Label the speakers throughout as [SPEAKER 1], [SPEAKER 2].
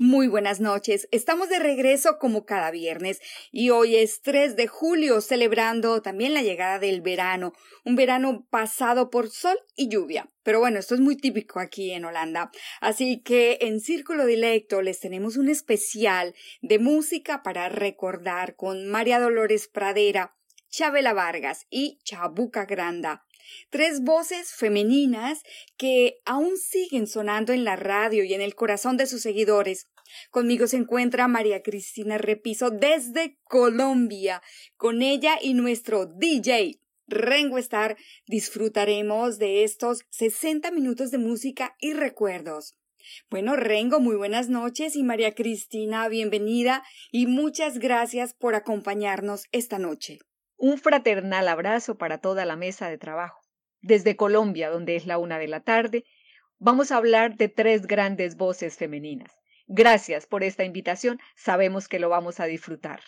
[SPEAKER 1] Muy buenas noches. Estamos de regreso como cada viernes y hoy es 3 de julio celebrando también la llegada del verano, un verano pasado por sol y lluvia. Pero bueno, esto es muy típico aquí en Holanda. Así que en Círculo Dilecto les tenemos un especial de música para recordar con María Dolores Pradera, Chabela Vargas y Chabuca Granda. Tres voces femeninas que aún siguen sonando en la radio y en el corazón de sus seguidores. Conmigo se encuentra María Cristina Repiso desde Colombia. Con ella y nuestro DJ Rengo Star disfrutaremos de estos 60 minutos de música y recuerdos. Bueno, Rengo, muy buenas noches y María Cristina, bienvenida y muchas gracias por acompañarnos esta noche.
[SPEAKER 2] Un fraternal abrazo para toda la mesa de trabajo. Desde Colombia, donde es la una de la tarde, vamos a hablar de tres grandes voces femeninas. Gracias por esta invitación, sabemos que lo vamos a disfrutar.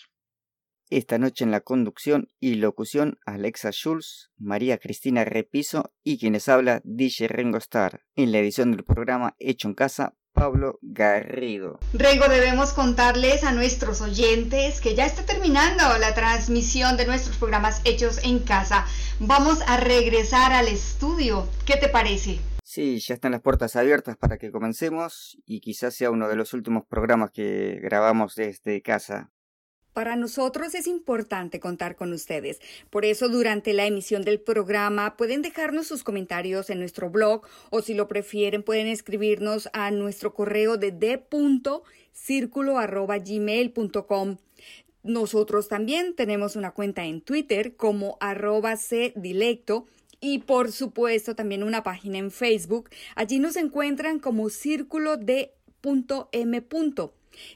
[SPEAKER 3] Esta noche en la conducción y locución Alexa Schulz, María Cristina Repiso y quienes habla DJ Rengo Star. En la edición del programa Hecho en Casa Pablo Garrido.
[SPEAKER 1] Rengo, debemos contarles a nuestros oyentes que ya está terminando la transmisión de nuestros programas hechos en casa. Vamos a regresar al estudio. ¿Qué te parece?
[SPEAKER 3] Sí, ya están las puertas abiertas para que comencemos y quizás sea uno de los últimos programas que grabamos desde casa.
[SPEAKER 1] Para nosotros es importante contar con ustedes. Por eso durante la emisión del programa pueden dejarnos sus comentarios en nuestro blog o si lo prefieren pueden escribirnos a nuestro correo de d.circulo.gmail.com. Nosotros también tenemos una cuenta en Twitter como arroba cdilecto y por supuesto también una página en Facebook. Allí nos encuentran como círculo de M.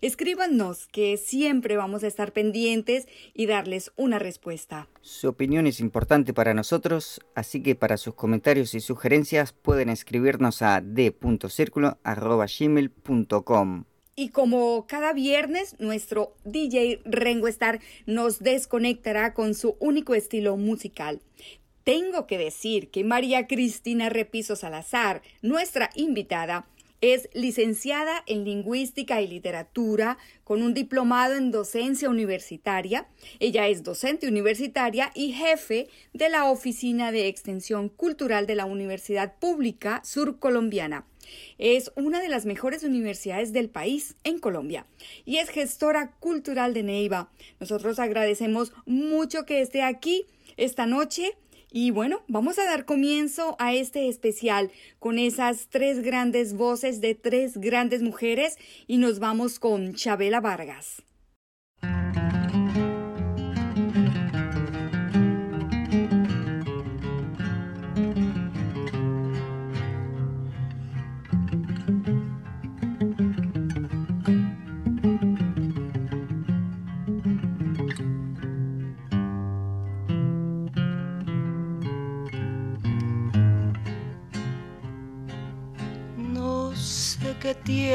[SPEAKER 1] Escríbanos que siempre vamos a estar pendientes y darles una respuesta.
[SPEAKER 3] Su opinión es importante para nosotros, así que para sus comentarios y sugerencias pueden escribirnos a d.circulo.gmail.com.
[SPEAKER 1] Y como cada viernes, nuestro DJ Rengo Star nos desconectará con su único estilo musical. Tengo que decir que María Cristina Repiso Salazar, nuestra invitada, es licenciada en Lingüística y Literatura con un diplomado en docencia universitaria. Ella es docente universitaria y jefe de la Oficina de Extensión Cultural de la Universidad Pública Surcolombiana. Es una de las mejores universidades del país en Colombia y es gestora cultural de Neiva. Nosotros agradecemos mucho que esté aquí esta noche y bueno, vamos a dar comienzo a este especial con esas tres grandes voces de tres grandes mujeres y nos vamos con Chabela Vargas.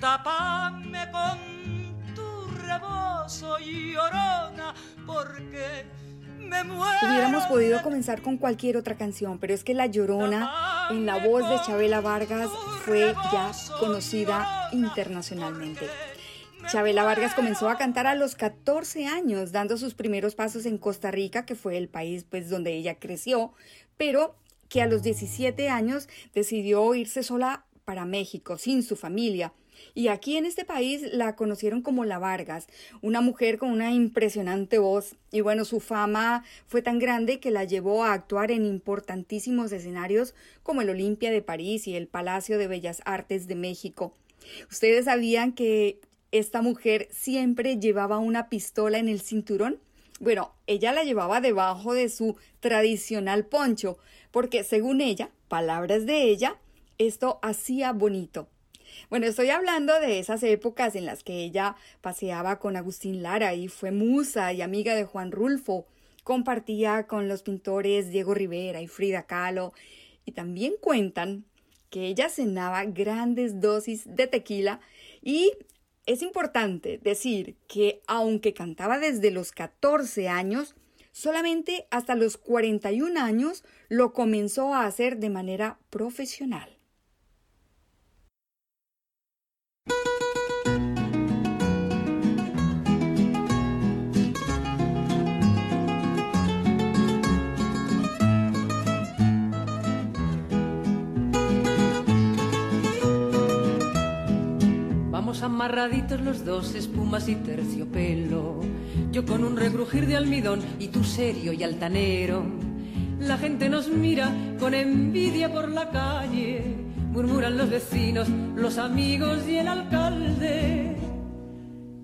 [SPEAKER 4] Tapame con tu rebozo llorona, porque me muero.
[SPEAKER 1] Hubiéramos podido comenzar con cualquier otra canción, pero es que La Llorona, en la voz de Chabela Vargas, fue ya conocida internacionalmente. Chabela Vargas comenzó a cantar a los 14 años, dando sus primeros pasos en Costa Rica, que fue el país pues, donde ella creció, pero que a los 17 años decidió irse sola para México, sin su familia. Y aquí en este país la conocieron como La Vargas, una mujer con una impresionante voz. Y bueno, su fama fue tan grande que la llevó a actuar en importantísimos escenarios como el Olimpia de París y el Palacio de Bellas Artes de México. ¿Ustedes sabían que esta mujer siempre llevaba una pistola en el cinturón? Bueno, ella la llevaba debajo de su tradicional poncho, porque según ella, palabras de ella, esto hacía bonito. Bueno, estoy hablando de esas épocas en las que ella paseaba con Agustín Lara y fue musa y amiga de Juan Rulfo, compartía con los pintores Diego Rivera y Frida Kahlo, y también cuentan que ella cenaba grandes dosis de tequila y es importante decir que aunque cantaba desde los 14 años, solamente hasta los 41 años lo comenzó a hacer de manera profesional.
[SPEAKER 5] Amarraditos los dos, espumas y terciopelo. Yo con un regrujir de almidón y tú serio y altanero. La gente nos mira con envidia por la calle. Murmuran los vecinos, los amigos y el alcalde.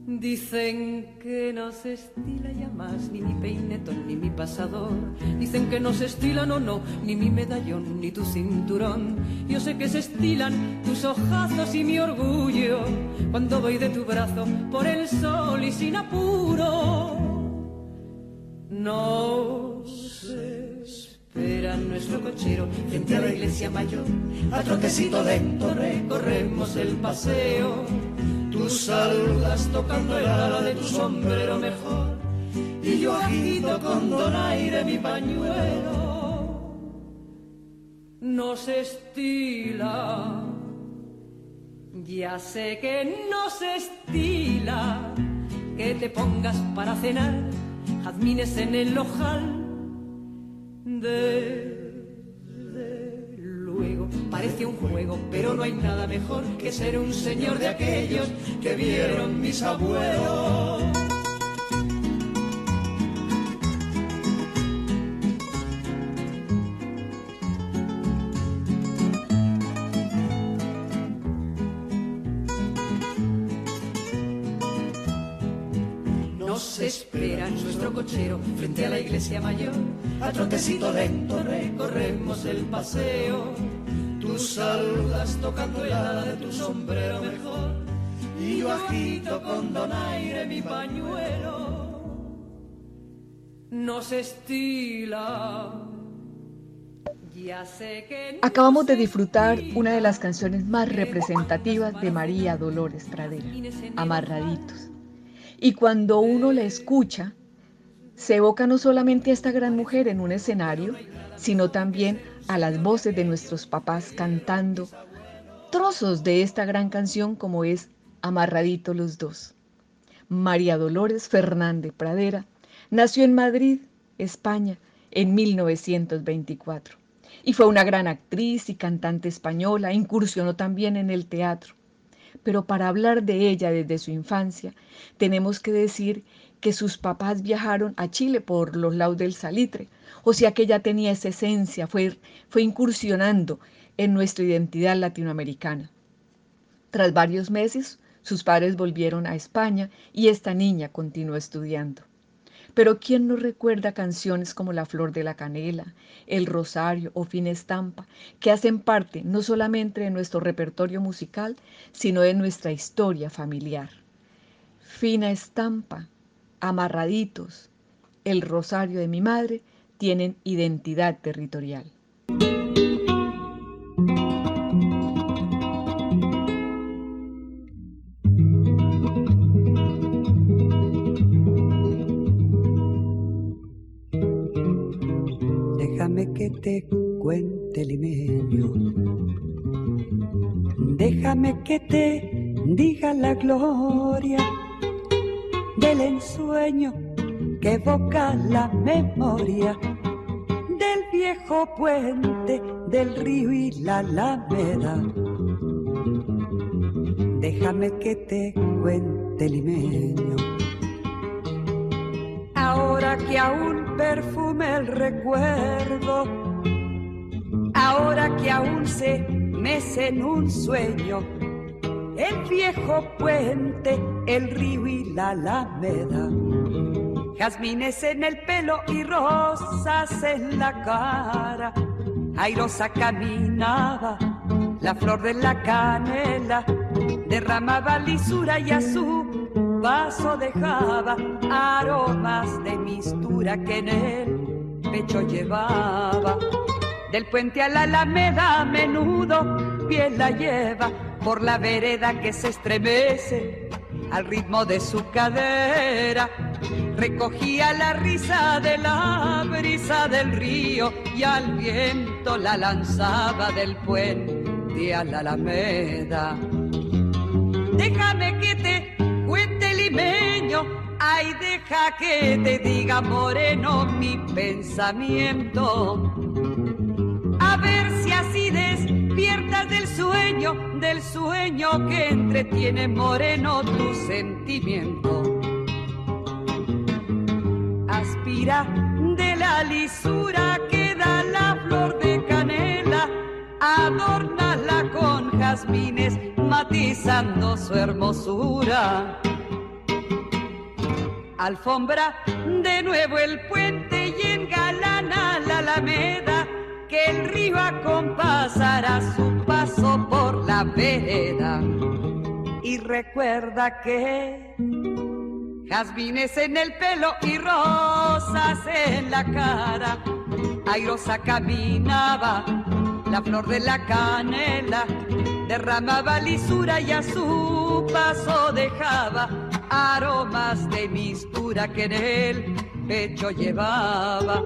[SPEAKER 5] Dicen que no se estila ya más ni mi peinetón ni mi pasador. Dicen que no se estilan o no, ni mi medallón ni tu cinturón. Yo sé que se estilan tus ojazos y mi orgullo cuando voy de tu brazo por el sol y sin apuro. Nos espera nuestro cochero frente a la iglesia mayor. A trotecito lento recorremos el paseo Tú saludas tocando el ala de tu sombrero mejor. Y yo agito con donaire mi pañuelo. No se estila, ya sé que no se estila. Que te pongas para cenar jazmines en el ojal de Parece un juego, pero no hay nada mejor que ser un señor de aquellos que vieron mis abuelos. Nuestro cochero frente a la iglesia mayor. A trotecito lento recorremos el paseo Tú saludas tocando el ala de tu sombrero mejor y yo agito con donaire mi pañuelo. No se estila. Ya sé que
[SPEAKER 2] Acabamos de disfrutar una de las canciones más representativas de María Dolores Pradera, Amarraditos. Y cuando uno la escucha, se evoca no solamente a esta gran mujer en un escenario, sino también a las voces de nuestros papás cantando trozos de esta gran canción como es Amarradito los dos. María Dolores Fernández Pradera nació en Madrid, España, en 1924 y fue una gran actriz y cantante española, incursionó también en el teatro. Pero para hablar de ella desde su infancia, tenemos que decir que sus papás viajaron a Chile por los lados del salitre, o sea que ella tenía esa esencia, fue, fue incursionando en nuestra identidad latinoamericana. Tras varios meses, sus padres volvieron a España y esta niña continuó estudiando. Pero ¿quién no recuerda canciones como La Flor de la Canela, El Rosario o Fin Estampa, que hacen parte no solamente de nuestro repertorio musical, sino de nuestra historia familiar? Fina Estampa, Amarraditos, El Rosario de mi madre tienen identidad territorial.
[SPEAKER 6] Déjame que te cuente limeño. Déjame que te diga la gloria del ensueño que evoca la memoria del viejo puente del río y la alameda. Déjame que te cuente limeño. Ahora que aún perfume el recuerdo, ahora que aún se mece en un sueño, el viejo puente, el río y la alameda jazmines en el pelo y rosas en la cara. Airosa caminaba, la flor de la canela derramaba lisura y a su vaso dejaba aromas de mistura que en el pecho llevaba. Del puente a la alameda a menudo piel la lleva por la vereda que se estremece al ritmo de su cadera. Recogía la risa de la brisa del río y al viento la lanzaba del puente a la alameda. Déjame que te cuente limeño, ay deja que te diga moreno mi pensamiento. A ver si así despiertas del sueño, del sueño que entretiene moreno tu sentimiento. Aspira de la lisura que da la flor de canela, adórnala con jazmines, matizando su hermosura. Alfombra de nuevo el puente y engalana la alameda que el río acompasará su paso por la vereda. Y recuerda que jazmines en el pelo y rosas en la cara. Airosa caminaba, la flor de la canela derramaba lisura y a su paso dejaba aromas de mistura que en el pecho llevaba.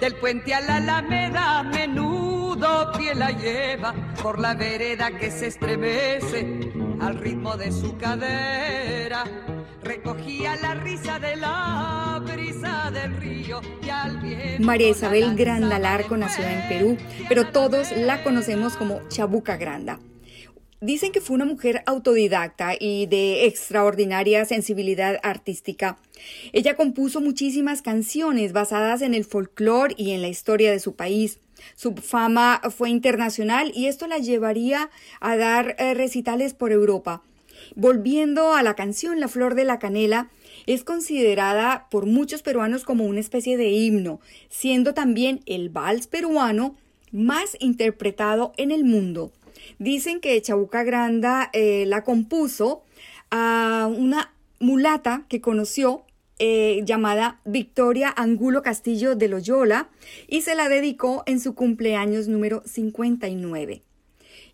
[SPEAKER 6] Del puente a la alameda, menudo pie la lleva por la vereda que se estremece al ritmo de su cadera. Recogía la risa de la brisa del río y al viento.
[SPEAKER 1] María Isabel Granda Larco nació en Perú, pero todos la conocemos como Chabuca Granda. Dicen que fue una mujer autodidacta y de extraordinaria sensibilidad artística. Ella compuso muchísimas canciones basadas en el folclore y en la historia de su país. Su fama fue internacional y esto la llevaría a dar eh, recitales por Europa. Volviendo a la canción La Flor de la Canela, es considerada por muchos peruanos como una especie de himno, siendo también el vals peruano más interpretado en el mundo. Dicen que Chabuca Granda eh, la compuso a una mulata que conoció eh, llamada Victoria Angulo Castillo de Loyola y se la dedicó en su cumpleaños número 59.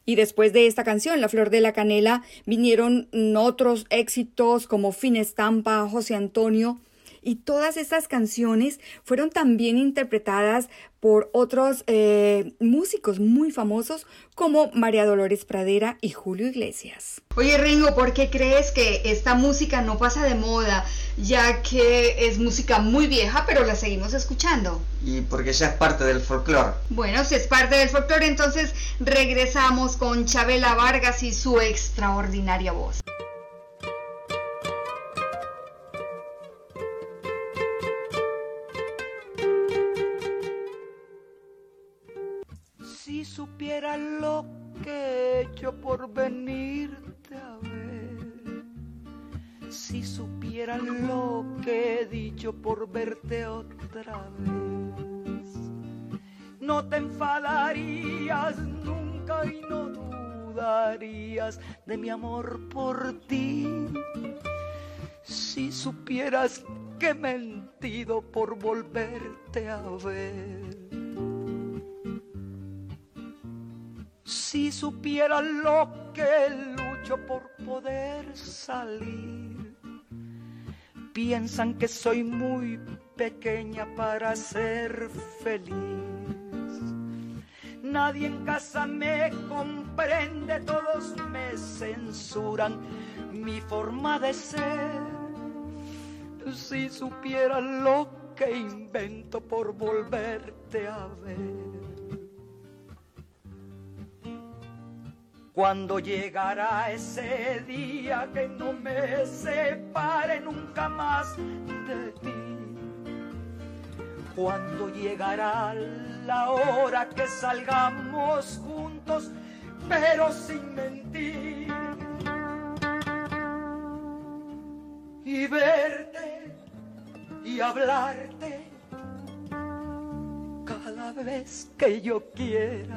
[SPEAKER 1] Y después de esta canción, La Flor de la Canela, vinieron otros éxitos como Fin Estampa, José Antonio, y todas estas canciones fueron también interpretadas por otros eh, músicos muy famosos como María Dolores Pradera y Julio Iglesias.
[SPEAKER 7] Oye Ringo, ¿por qué crees que esta música no pasa de moda? Ya que es música muy vieja, pero la seguimos escuchando.
[SPEAKER 3] Y porque ya es parte del folclore.
[SPEAKER 7] Bueno, si es parte del folclore, entonces regresamos con Chabela Vargas y su extraordinaria voz.
[SPEAKER 4] Si supiera lo que he hecho por venirte a ver, si supiera lo que he dicho por verte otra vez, no te enfadarías nunca y no dudarías de mi amor por ti. Si supieras que he mentido por volverte a ver Si supiera lo que lucho por poder salir, piensan que soy muy pequeña para ser feliz. Nadie en casa me comprende, todos me censuran mi forma de ser. Si supiera lo que invento por volverte a ver. Cuando llegará ese día que no me separe nunca más de ti. Cuando llegará la hora que salgamos juntos, pero sin mentir. Y verte y hablarte cada vez que yo quiera.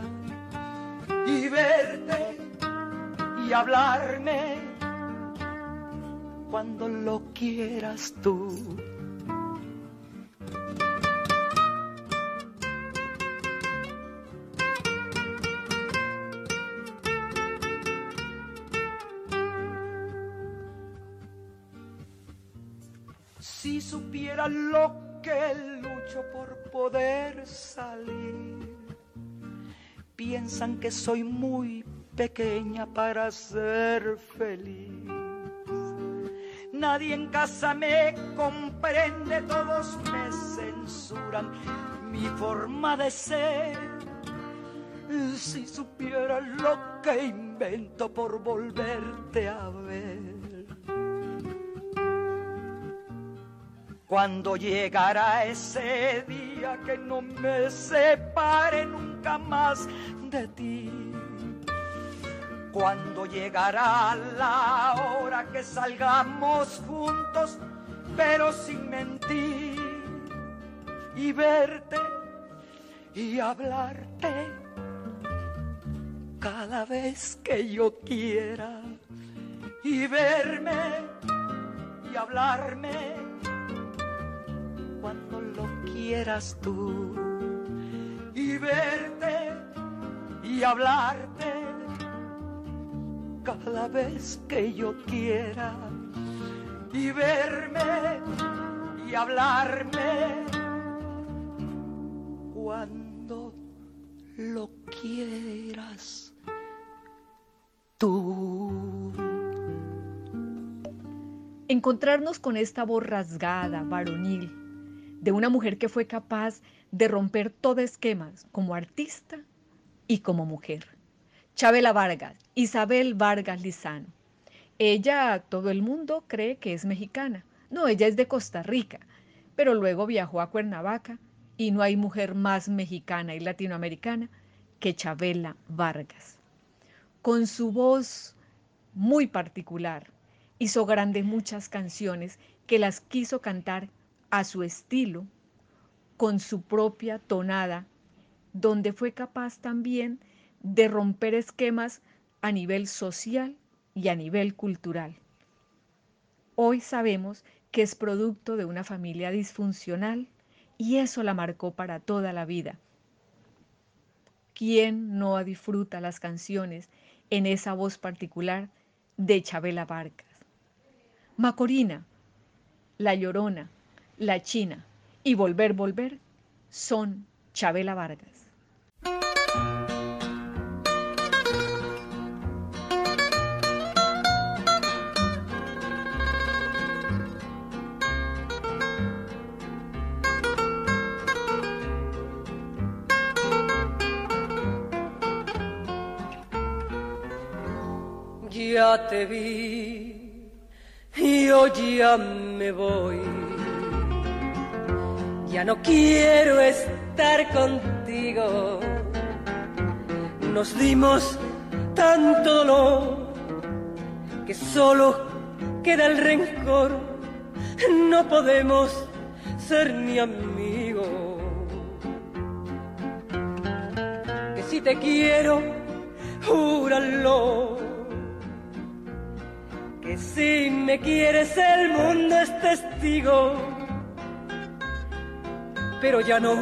[SPEAKER 4] Y verte y hablarme cuando lo quieras tú. Si supiera lo que lucho por poder salir, piensan que soy muy pequeña para ser feliz. Nadie en casa me comprende, todos me censuran mi forma de ser.
[SPEAKER 5] si supieras lo que invento por volverte a ver. Cuando llegará ese día que no me separe nunca más de ti. Cuando llegará la hora que salgamos juntos, pero sin mentir y verte y hablarte cada vez que yo quiera y verme y hablarme cuando lo quieras tú y verte y hablarte cada vez que yo quiera y verme y hablarme cuando lo quieras tú.
[SPEAKER 2] Encontrarnos con esta voz rasgada, varonil, de una mujer que fue capaz de romper todo esquemas como artista y como mujer. Chabela Vargas, Isabel Vargas Lizano. Ella, todo el mundo cree que es mexicana. No, ella es de Costa Rica, pero luego viajó a Cuernavaca y no hay mujer más mexicana y latinoamericana que Chabela Vargas. Con su voz muy particular, hizo grandes muchas canciones que las quiso cantar a su estilo, con su propia tonada, donde fue capaz también de romper esquemas a nivel social y a nivel cultural. Hoy sabemos que es producto de una familia disfuncional y eso la marcó para toda la vida. ¿Quién no disfruta las canciones en esa voz particular de Chabela Vargas? Macorina, La Llorona, La China y Volver, Volver son Chabela Vargas.
[SPEAKER 5] Te vi, yo ya me voy. Ya no quiero estar contigo. Nos dimos tanto dolor que solo queda el rencor. No podemos ser ni amigos. Que si te quiero, júralo si me quieres el mundo es testigo, pero ya no,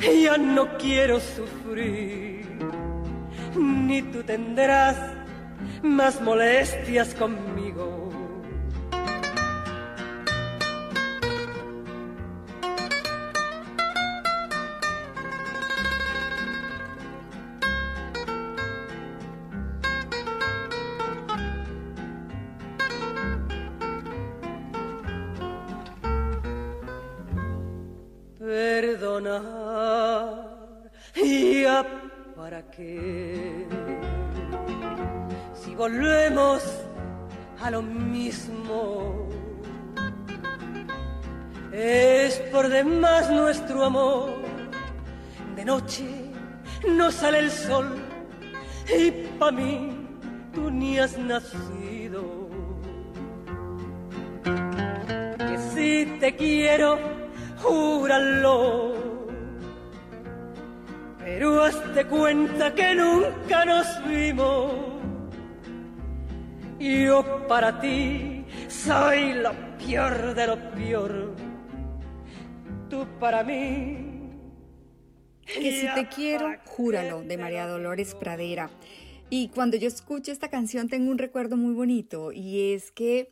[SPEAKER 5] ya no quiero sufrir, ni tú tendrás más molestias conmigo. De noche no sale el sol y para mí tú ni has nacido. Que si te quiero, júralo. Pero hazte cuenta que nunca nos vimos. Yo para ti soy lo peor de lo peor. Tú para mí.
[SPEAKER 1] Que si te quiero, júralo, de María Dolores Pradera. Y cuando yo escucho esta canción tengo un recuerdo muy bonito y es que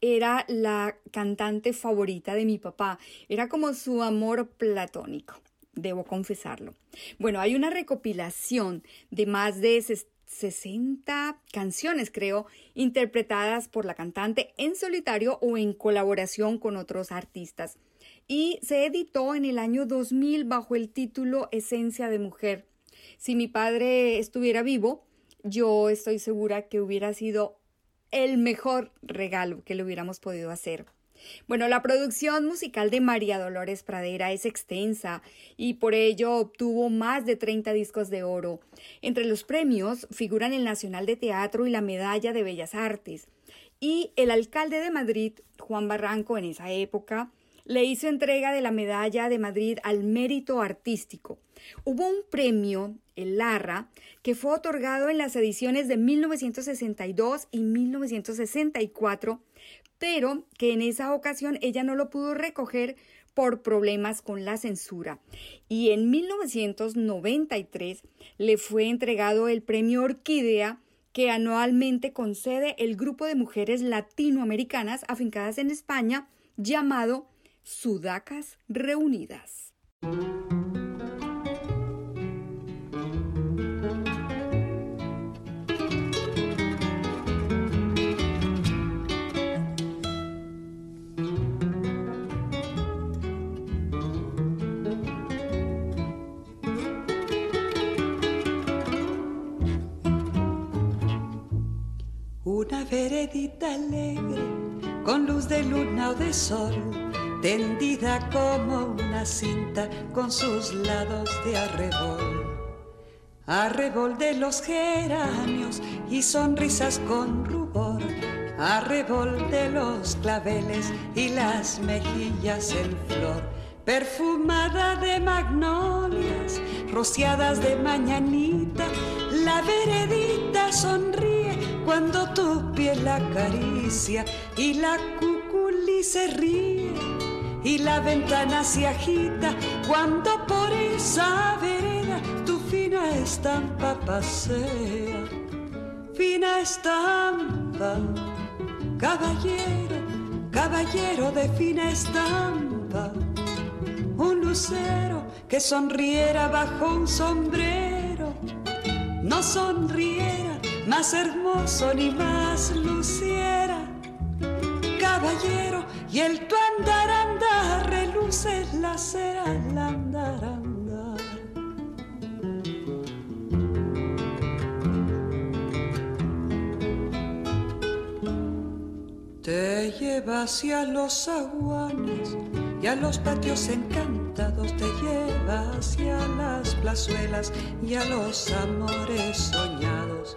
[SPEAKER 1] era la cantante favorita de mi papá. Era como su amor platónico, debo confesarlo. Bueno, hay una recopilación de más de 60 canciones, creo, interpretadas por la cantante en solitario o en colaboración con otros artistas. Y se editó en el año 2000 bajo el título Esencia de Mujer. Si mi padre estuviera vivo, yo estoy segura que hubiera sido el mejor regalo que le hubiéramos podido hacer. Bueno, la producción musical de María Dolores Pradera es extensa y por ello obtuvo más de 30 discos de oro. Entre los premios figuran el Nacional de Teatro y la Medalla de Bellas Artes. Y el alcalde de Madrid, Juan Barranco, en esa época, le hizo entrega de la Medalla de Madrid al Mérito Artístico. Hubo un premio, el Larra, que fue otorgado en las ediciones de 1962 y 1964 pero que en esa ocasión ella no lo pudo recoger por problemas con la censura. Y en 1993 le fue entregado el premio Orquídea que anualmente concede el grupo de mujeres latinoamericanas afincadas en España llamado Sudacas Reunidas.
[SPEAKER 6] Una veredita alegre, con luz de luna o de sol, tendida como una cinta con sus lados de arrebol. Arrebol de los geranios y sonrisas con rubor, arrebol de los claveles y las mejillas en flor, perfumada de magnolias, rociadas de mañanita, la veredita sonríe cuando tu piel la acaricia y la cuculi se ríe y la ventana se agita cuando por esa vereda tu fina estampa pasea. Fina estampa, caballero, caballero de fina estampa, un lucero que sonriera bajo un sombrero, no sonriera más hermoso ni más luciera. Caballero, y el tu andar andar reluce la cera al andar andar. Te lleva hacia los aguanes y a los patios encantados te lleva hacia las plazuelas y a los amores soñados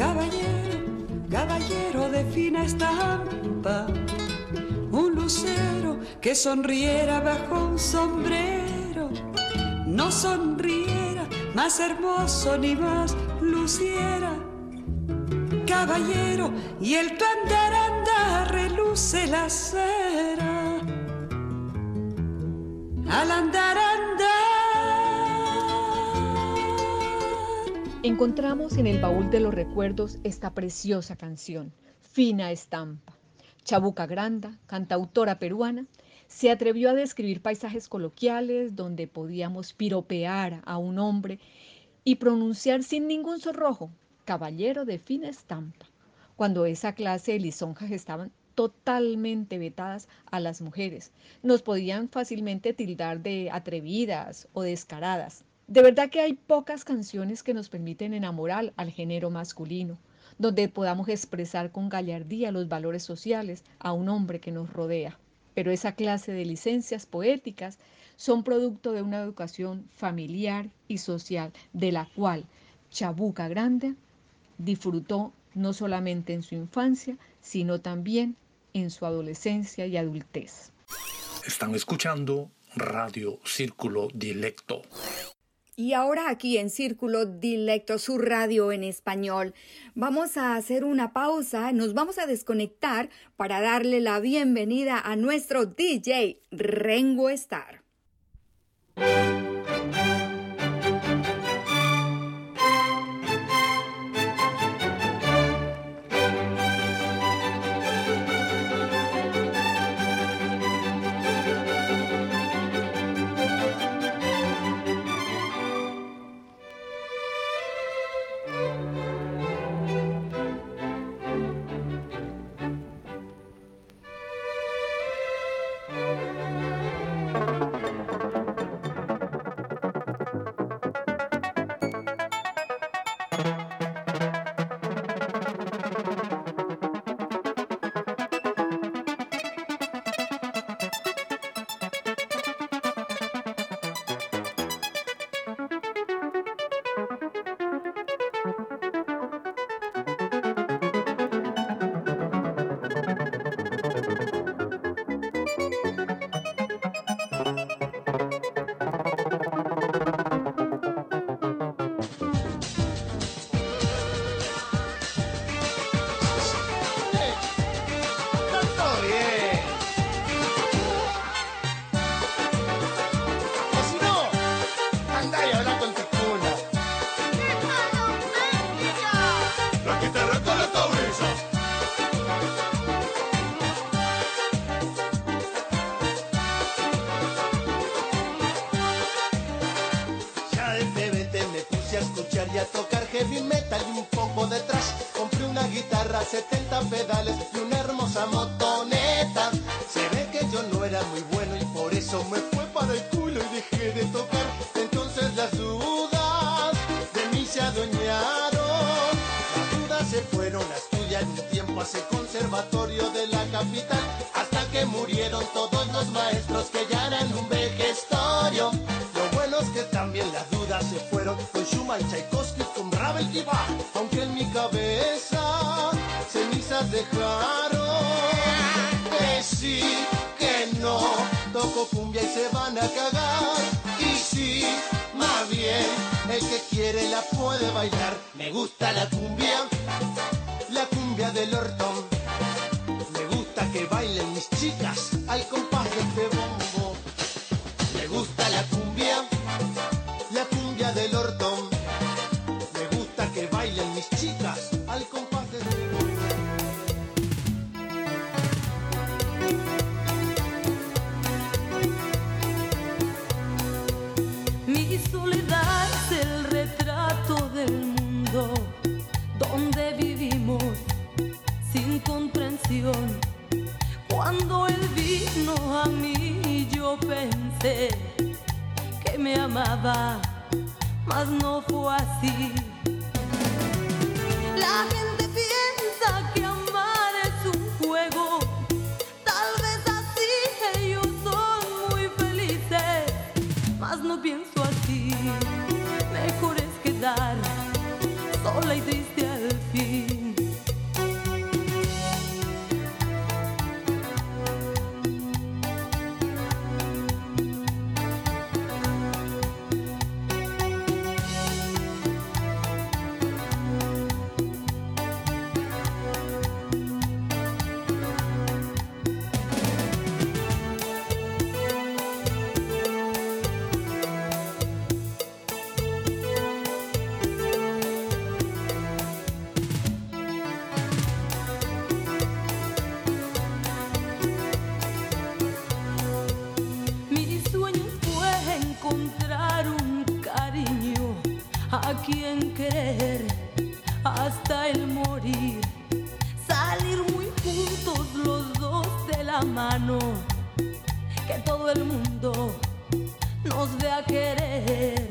[SPEAKER 6] caballero, caballero de fina estampa, un lucero que sonriera bajo un sombrero, no sonriera más hermoso ni más luciera. Caballero, y el tu andar reluce la cera. Al andar
[SPEAKER 2] Encontramos en el baúl de los recuerdos esta preciosa canción, Fina Estampa. Chabuca Granda, cantautora peruana, se atrevió a describir paisajes coloquiales donde podíamos piropear a un hombre y pronunciar sin ningún sonrojo, caballero de fina estampa, cuando esa clase de lisonjas estaban totalmente vetadas a las mujeres. Nos podían fácilmente tildar de atrevidas o descaradas. De verdad que hay pocas canciones que nos permiten enamorar al género masculino, donde podamos expresar con gallardía los valores sociales a un hombre que nos rodea. Pero esa clase de licencias poéticas son producto de una educación familiar y social, de la cual Chabuca Grande disfrutó no solamente en su infancia, sino también en su adolescencia y adultez.
[SPEAKER 8] Están escuchando Radio Círculo Dilecto.
[SPEAKER 1] Y ahora aquí en Círculo Dilecto, su radio en español, vamos a hacer una pausa, nos vamos a desconectar para darle la bienvenida a nuestro DJ Rengo Star.
[SPEAKER 9] Baby, baby, baby.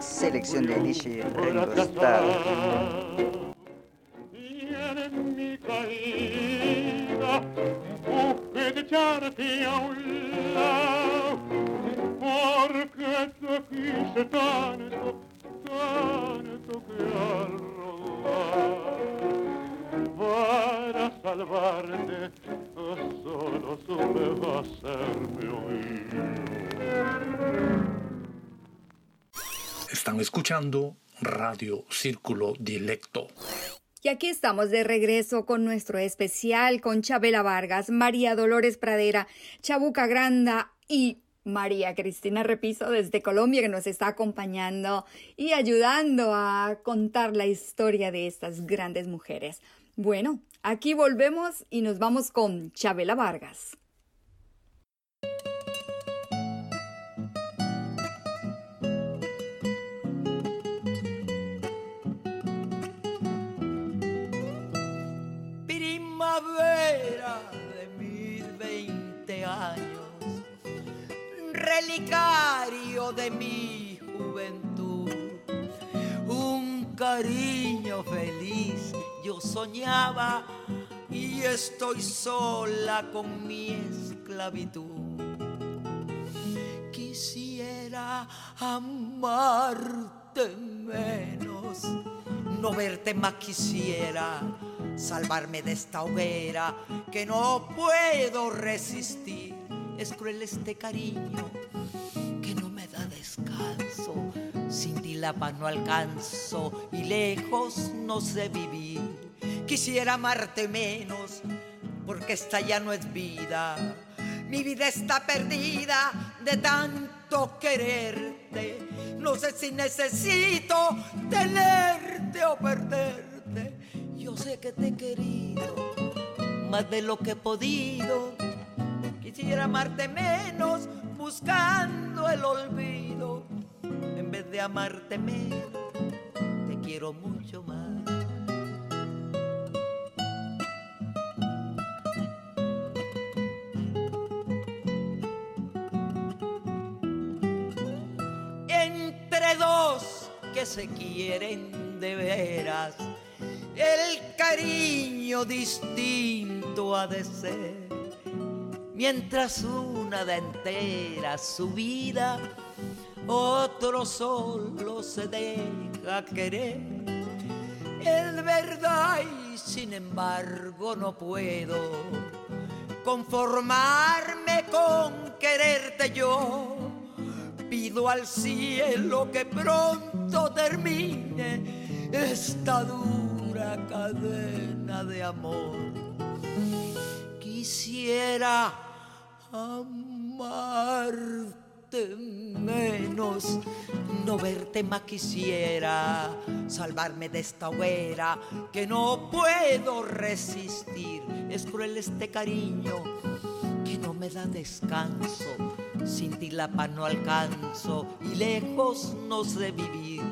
[SPEAKER 10] Selección de DJ Ringo
[SPEAKER 8] Escuchando Radio Círculo Dilecto.
[SPEAKER 1] Y aquí estamos de regreso con nuestro especial con Chabela Vargas, María Dolores Pradera, Chabuca Granda y María Cristina Repiso desde Colombia que nos está acompañando y ayudando a contar la historia de estas grandes mujeres. Bueno, aquí volvemos y nos vamos con Chabela Vargas.
[SPEAKER 4] Relicario de mi juventud, un cariño feliz yo soñaba y estoy sola con mi esclavitud. Quisiera amarte menos, no verte más quisiera salvarme de esta hoguera que no puedo resistir. Es cruel este cariño Sin ti la paz no alcanzo y lejos no sé vivir. Quisiera amarte menos porque esta ya no es vida. Mi vida está perdida de tanto quererte. No sé si necesito tenerte o perderte. Yo sé que te he querido más de lo que he podido. Quisiera amarte menos buscando el olvido. En vez de amarte menos, te quiero mucho más. Entre dos que se quieren de veras el cariño distinto ha de ser. Mientras una da entera su vida, otro solo se deja querer. Es verdad y sin embargo no puedo conformarme con quererte yo. Pido al cielo que pronto termine esta dura cadena de amor. Quisiera amarte menos, no verte más quisiera, salvarme de esta hoguera que no puedo resistir. Es cruel este cariño que no me da descanso, sin ti la paz no alcanzo y lejos no sé vivir.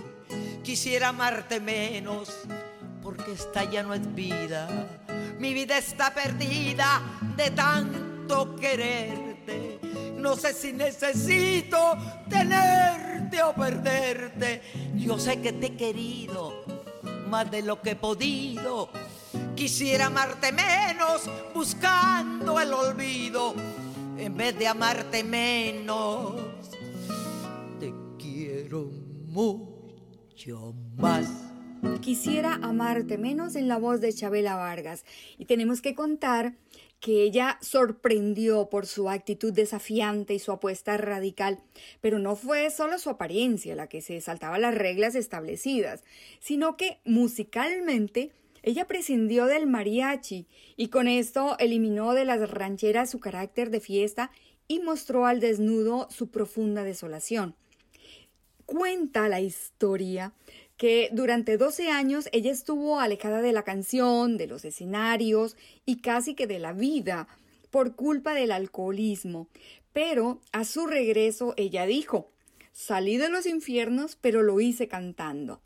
[SPEAKER 4] Quisiera amarte menos, porque esta ya no es vida. Mi vida está perdida de tanto quererte. No sé si necesito tenerte o perderte. Yo sé que te he querido más de lo que he podido. Quisiera amarte menos buscando el olvido. En vez de amarte menos, te quiero mucho más.
[SPEAKER 1] Quisiera amarte menos en la voz de Chabela Vargas. Y tenemos que contar que ella sorprendió por su actitud desafiante y su apuesta radical, pero no fue solo su apariencia la que se saltaba las reglas establecidas, sino que musicalmente ella prescindió del mariachi y con esto eliminó de las rancheras su carácter de fiesta y mostró al desnudo su profunda desolación. Cuenta la historia que durante 12 años ella estuvo alejada de la canción, de los escenarios y casi que de la vida por culpa del alcoholismo. Pero a su regreso ella dijo, salí de los infiernos, pero lo hice cantando.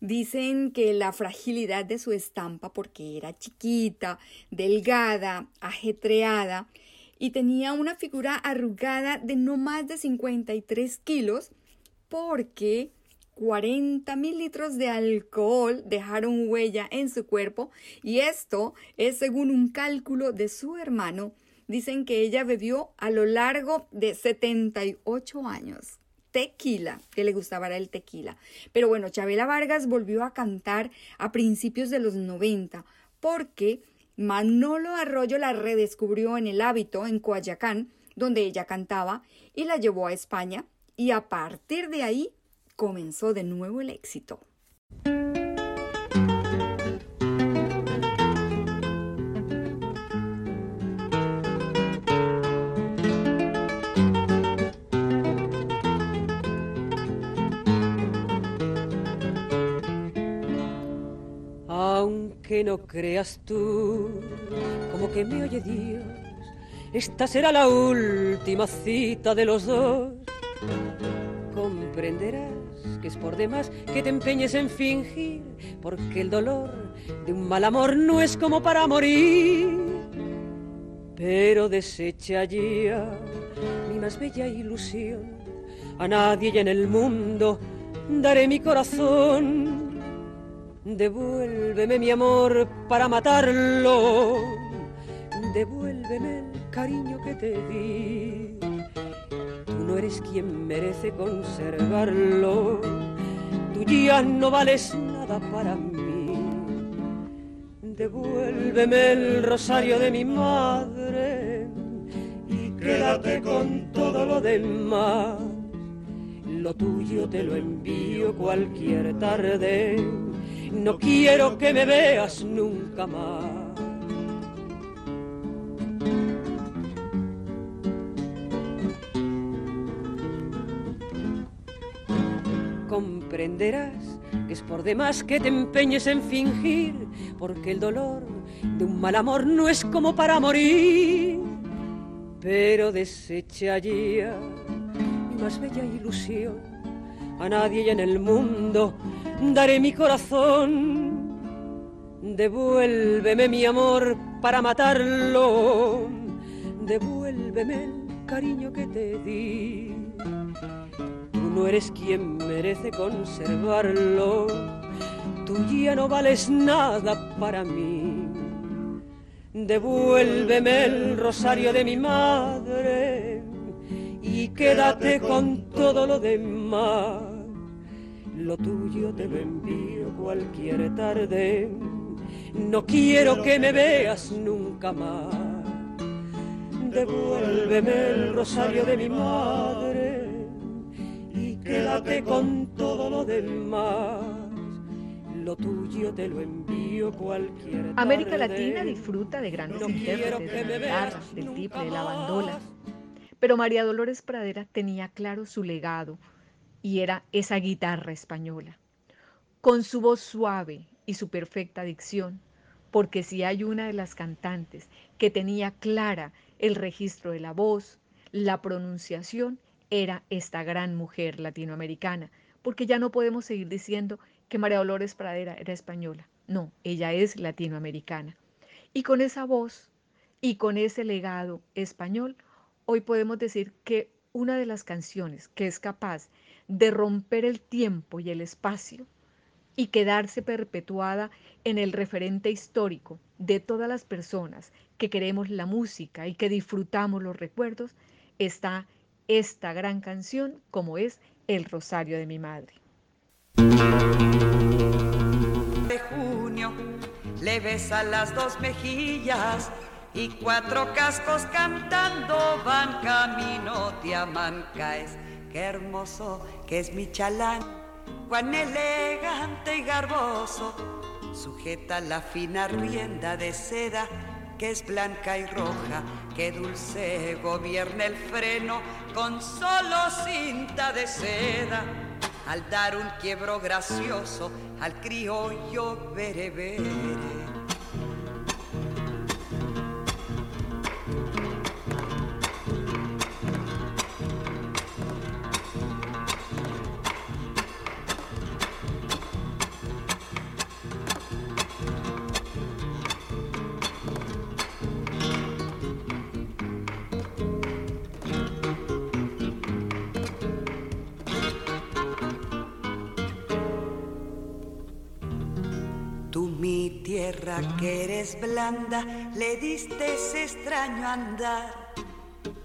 [SPEAKER 1] Dicen que la fragilidad de su estampa, porque era chiquita, delgada, ajetreada, y tenía una figura arrugada de no más de 53 kilos, porque 40 mil litros de alcohol dejaron huella en su cuerpo y esto es según un cálculo de su hermano. Dicen que ella bebió a lo largo de 78 años tequila, que le gustaba el tequila. Pero bueno, Chabela Vargas volvió a cantar a principios de los 90 porque Manolo Arroyo la redescubrió en el hábito en Coayacán, donde ella cantaba, y la llevó a España, y a partir de ahí comenzó de nuevo el éxito.
[SPEAKER 5] Aunque no creas tú, como que me oye Dios, esta será la última cita de los dos. Comprenderás que es por demás que te empeñes en fingir, porque el dolor de un mal amor no es como para morir. Pero desecha ya mi más bella ilusión, a nadie en el mundo daré mi corazón. Devuélveme mi amor para matarlo, devuélveme el cariño que te di no eres quien merece conservarlo. Tú ya no vales nada para mí. Devuélveme el rosario de mi madre y quédate con todo lo demás. Lo tuyo te lo envío cualquier tarde. No quiero que me veas nunca más. Comprenderás que es por demás que te empeñes en fingir, porque el dolor de un mal amor no es como para morir. Pero desecha ya mi más bella ilusión, a nadie en el mundo daré mi corazón. Devuélveme mi amor para matarlo, devuélveme el cariño que te di no eres quien merece conservarlo, tú ya no vales nada para mí. Devuélveme el rosario de mi madre y quédate con todo lo demás. Lo tuyo te lo envío cualquier tarde, no quiero que me veas nunca más. Devuélveme el rosario de mi madre quédate con todo lo demás. Lo tuyo te lo envío cualquier
[SPEAKER 2] América Latina disfruta de grandes intérpretes de la guitarra, del tiple, de la bandola. Pero María Dolores Pradera tenía claro su legado y era esa guitarra española. Con su voz suave y su perfecta dicción, porque si hay una de las cantantes que tenía clara el registro de la voz, la pronunciación era esta gran mujer latinoamericana, porque ya no podemos seguir diciendo que María Dolores Pradera era española. No, ella es latinoamericana. Y con esa voz y con ese legado español, hoy podemos decir que una de las canciones que es capaz de romper el tiempo y el espacio y quedarse perpetuada en el referente histórico de todas las personas que queremos la música y que disfrutamos los recuerdos, está esta gran canción como es El Rosario de mi Madre.
[SPEAKER 6] De junio le besa las dos mejillas y cuatro cascos cantando van camino de Amancaes. Qué hermoso que es mi chalán, cuán elegante y garboso, sujeta la fina rienda de seda que es blanca y roja, que dulce gobierna el freno con solo cinta de seda. Al dar un quiebro gracioso al criollo berebere. Que eres blanda, le diste ese extraño andar,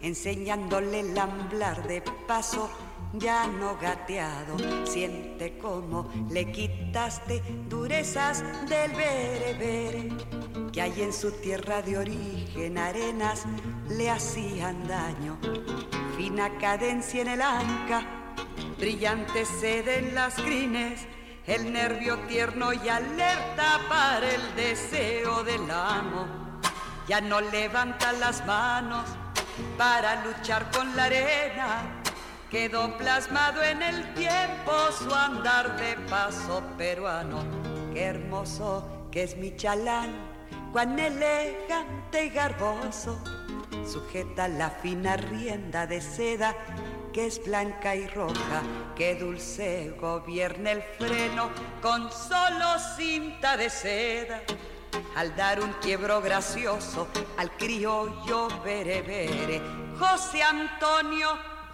[SPEAKER 6] enseñándole el amblar de paso, ya no gateado, siente como le quitaste durezas del berebere, que hay en su tierra de origen arenas le hacían daño, fina cadencia en el anca, brillante sede en las crines, el nervio tierno y alerta para el deseo del amo. Ya no levanta las manos para luchar con la arena. Quedó plasmado en el tiempo su andar de paso peruano. Qué hermoso que es mi chalán, cuán elegante y garboso. Sujeta la fina rienda de seda que es blanca y roja, que dulce gobierna el freno con solo cinta de seda. Al dar un quiebro gracioso al criollo berebere, José Antonio,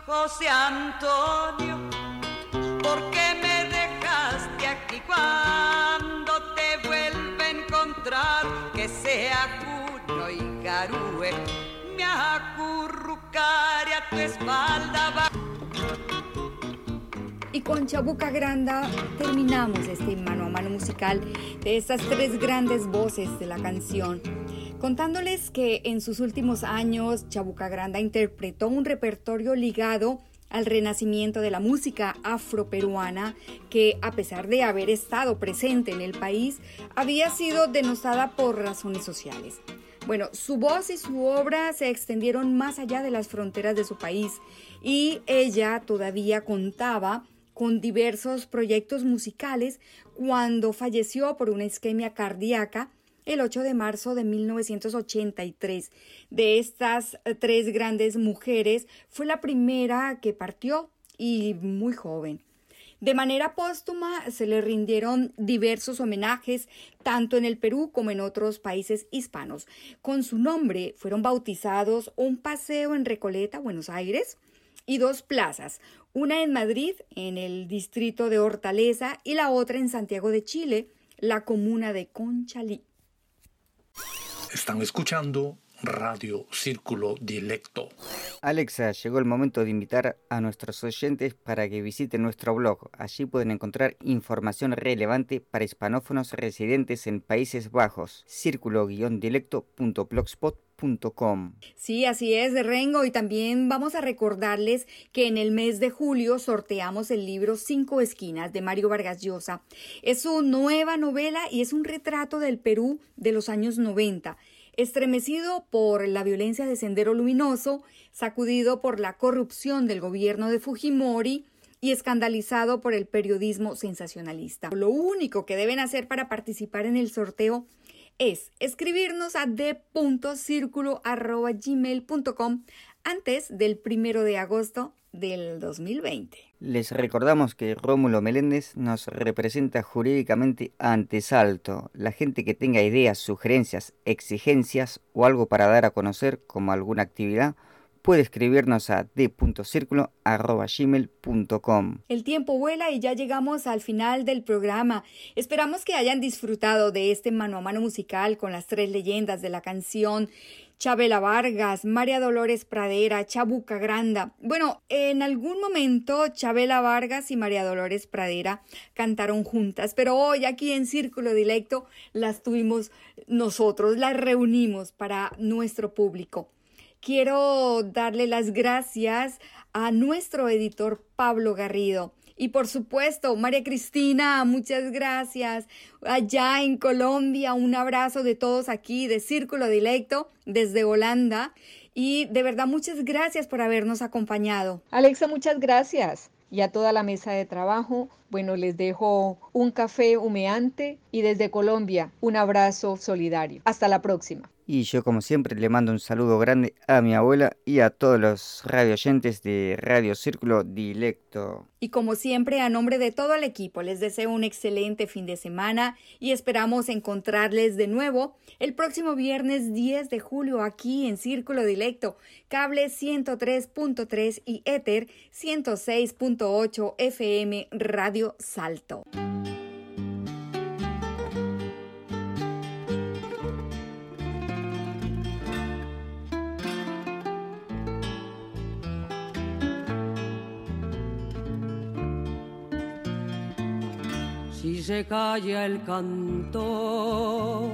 [SPEAKER 6] José Antonio, ¿por qué me dejaste aquí cuando te vuelve a encontrar? Que sea Juno y Garúe, espalda.
[SPEAKER 1] Y con Chabuca Granda terminamos este mano a mano musical de estas tres grandes voces de la canción. Contándoles que en sus últimos años Chabuca Granda interpretó un repertorio ligado al renacimiento de la música afroperuana que, a pesar de haber estado presente en el país, había sido denostada por razones sociales. Bueno, su voz y su obra se extendieron más allá de las fronteras de su país y ella todavía contaba con diversos proyectos musicales cuando falleció por una isquemia cardíaca el 8 de marzo de 1983. De estas tres grandes mujeres, fue la primera que partió y muy joven. De manera póstuma se le rindieron diversos homenajes tanto en el Perú como en otros países hispanos. Con su nombre fueron bautizados un paseo en Recoleta, Buenos Aires, y dos plazas, una en Madrid, en el distrito de Hortaleza, y la otra en Santiago de Chile, la comuna de Conchalí.
[SPEAKER 8] Están escuchando Radio Círculo Dilecto.
[SPEAKER 3] Alexa, llegó el momento de invitar a nuestros oyentes para que visiten nuestro blog. Allí pueden encontrar información relevante para hispanófonos residentes en Países Bajos. Círculo-dilecto.blogspot.com
[SPEAKER 1] Sí, así es, de Rengo. Y también vamos a recordarles que en el mes de julio sorteamos el libro Cinco Esquinas de Mario Vargas Llosa. Es su nueva novela y es un retrato del Perú de los años 90. Estremecido por la violencia de Sendero Luminoso, sacudido por la corrupción del gobierno de Fujimori, y escandalizado por el periodismo sensacionalista. Lo único que deben hacer para participar en el sorteo es escribirnos a d.circulo.gmail.com antes del primero de agosto del 2020.
[SPEAKER 3] Les recordamos que Rómulo Meléndez nos representa jurídicamente ante Salto. La gente que tenga ideas, sugerencias, exigencias o algo para dar a conocer como alguna actividad puede escribirnos a d.circulo.gmail.com.
[SPEAKER 1] El tiempo vuela y ya llegamos al final del programa. Esperamos que hayan disfrutado de este mano a mano musical con las tres leyendas de la canción Chabela Vargas, María Dolores Pradera, Chabuca Granda. Bueno, en algún momento Chabela Vargas y María Dolores Pradera cantaron juntas, pero hoy aquí en Círculo Directo las tuvimos nosotros, las reunimos para nuestro público. Quiero darle las gracias a nuestro editor Pablo Garrido y por supuesto, María Cristina, muchas gracias. Allá en Colombia, un abrazo de todos aquí de Círculo Directo desde Holanda. Y de verdad, muchas gracias por habernos acompañado.
[SPEAKER 2] Alexa, muchas gracias. Y a toda la mesa de trabajo, bueno, les dejo un café humeante y desde Colombia un abrazo solidario. Hasta la próxima.
[SPEAKER 3] Y yo como siempre le mando un saludo grande a mi abuela y a todos los radioyentes de Radio Círculo Directo.
[SPEAKER 1] Y como siempre, a nombre de todo el equipo, les deseo un excelente fin de semana y esperamos encontrarles de nuevo el próximo viernes 10 de julio aquí en Círculo Directo, cable 103.3 y Ether 106.8 FM Radio Salto.
[SPEAKER 5] Si se calla el canto,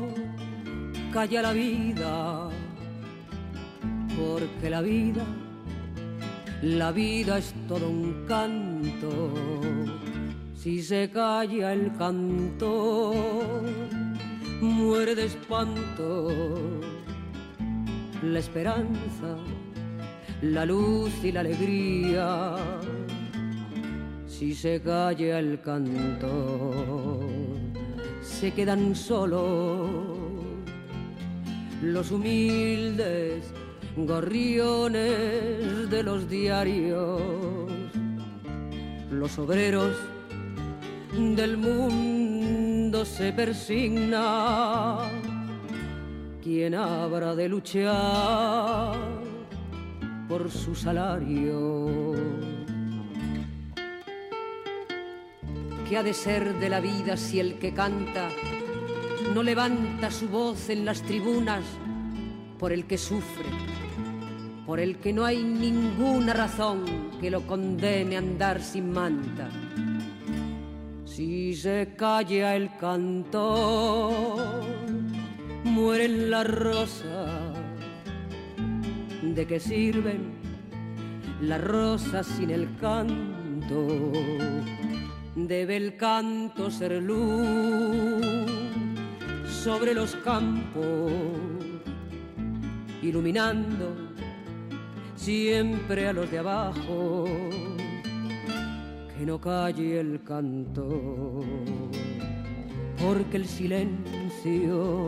[SPEAKER 5] calla la vida, porque la vida, la vida es todo un canto. Si se calla el canto, muere de espanto la esperanza, la luz y la alegría si se calla el canto, se quedan solos los humildes gorriones de los diarios, los obreros del mundo se persigna. ¿Quién habrá de luchar por su salario? ¿Qué ha de ser de la vida si el que canta no levanta su voz en las tribunas por el que sufre, por el que no hay ninguna razón que lo condene a andar sin manta? Si se calla el canto, mueren las rosas. ¿De qué sirven las rosas sin el canto? Debe el canto ser luz sobre los campos, iluminando siempre a los de abajo, que no calle el canto, porque el silencio